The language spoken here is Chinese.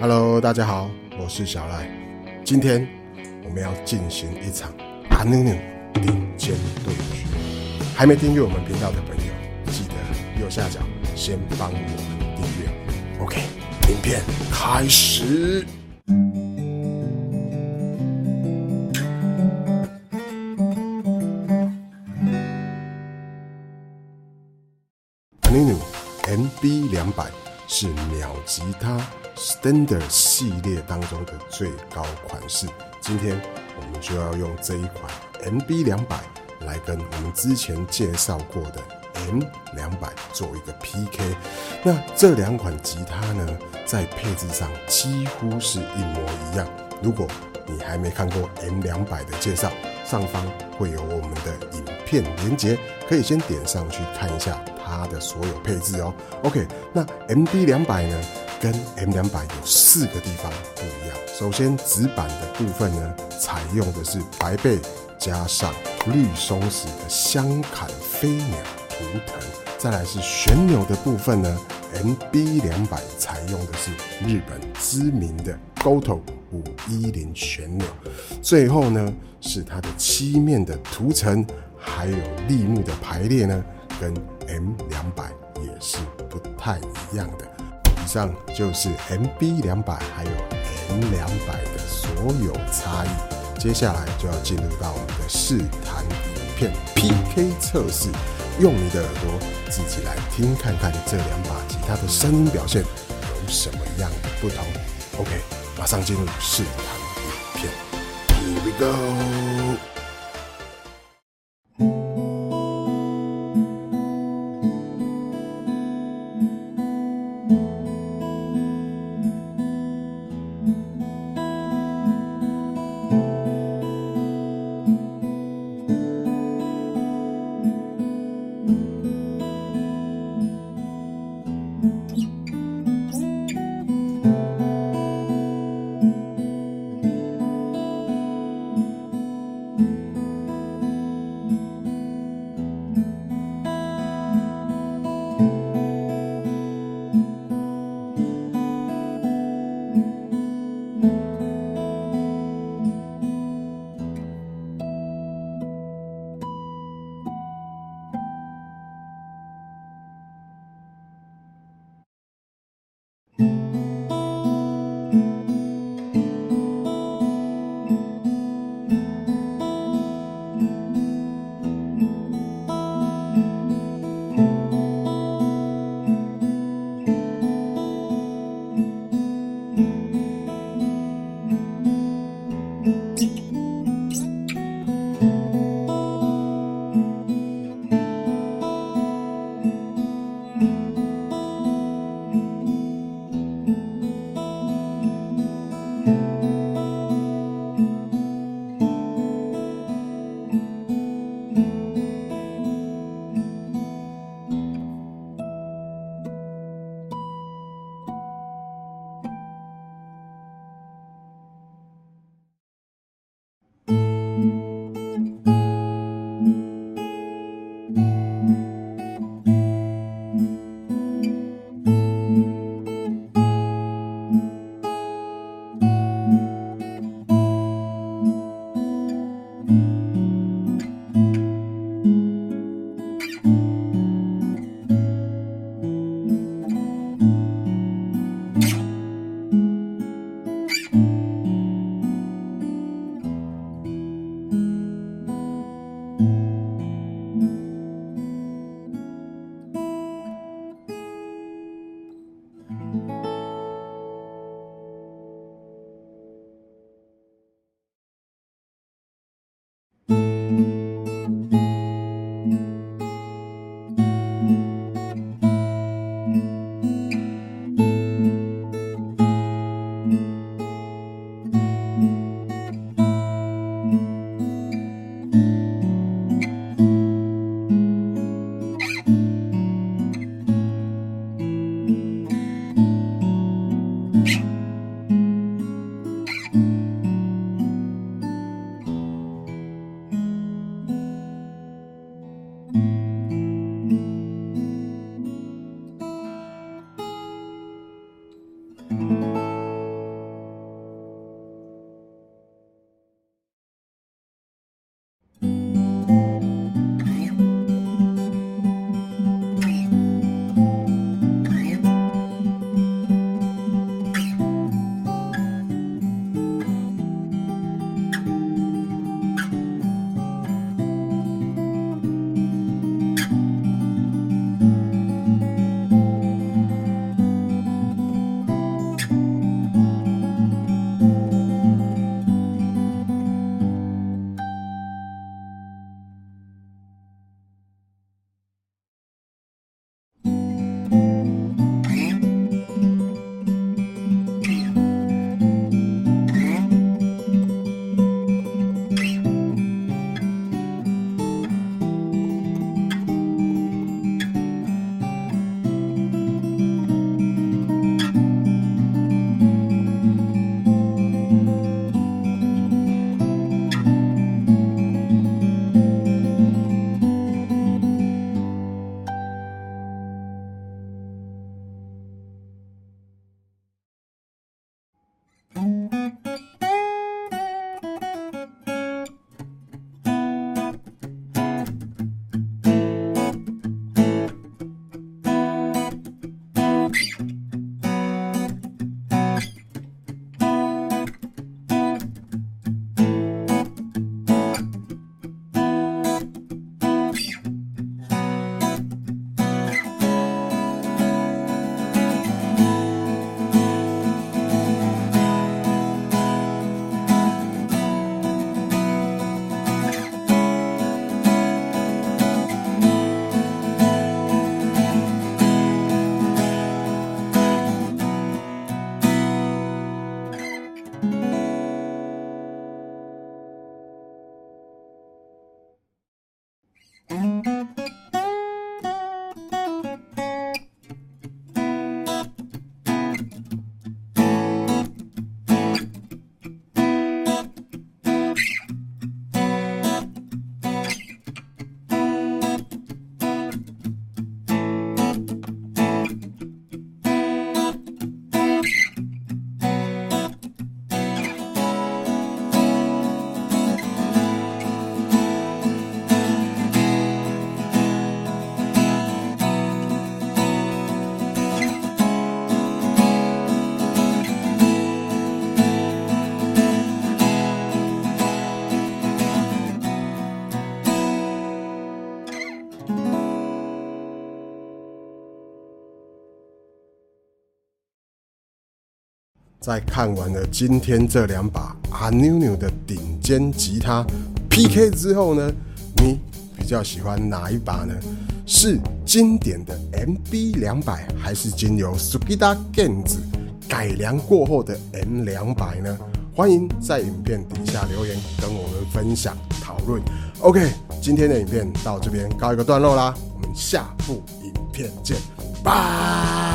Hello，大家好，我是小赖。今天我们要进行一场阿努努顶尖对决。还没订阅我们频道的朋友，记得右下角先帮我们订阅。OK，影片开始。阿努努 MB 两百是秒吉他 Standard 系列当中的最高款式。今天我们就要用这一款 MB 两百来跟我们之前介绍过的 M 两百做一个 PK。那这两款吉他呢，在配置上几乎是一模一样。如果你还没看过 M 两百的介绍，上方会有我们的影片连接，可以先点上去看一下它的所有配置哦。OK，那 MB 两百呢，跟 M 两百有四个地方不一样。首先，纸板的部分呢，采用的是白背加上绿松石的香坎飞鸟图腾。再来是旋钮的部分呢，MB 两百采用的是日本知名的 Goto 五一零旋钮。最后呢，是它的漆面的涂层，还有立木的排列呢，跟 M 两百也是不太一样的。以上就是 MB 两百还有 M 两百的所有差异。接下来就要进入到我们的试弹影片 PK 测试，用你的耳朵自己来听看看这两把吉他的声音表现有什么样的不同。OK，马上进入试弹影片，Here we go。在看完了今天这两把阿妞妞的顶尖吉他 PK 之后呢，你比较喜欢哪一把呢？是经典的 MB 两百，还是经由 Sugita Gens 改良过后的 M 两百呢？欢迎在影片底下留言跟我们分享讨论。OK，今天的影片到这边告一个段落啦，我们下部影片见，拜。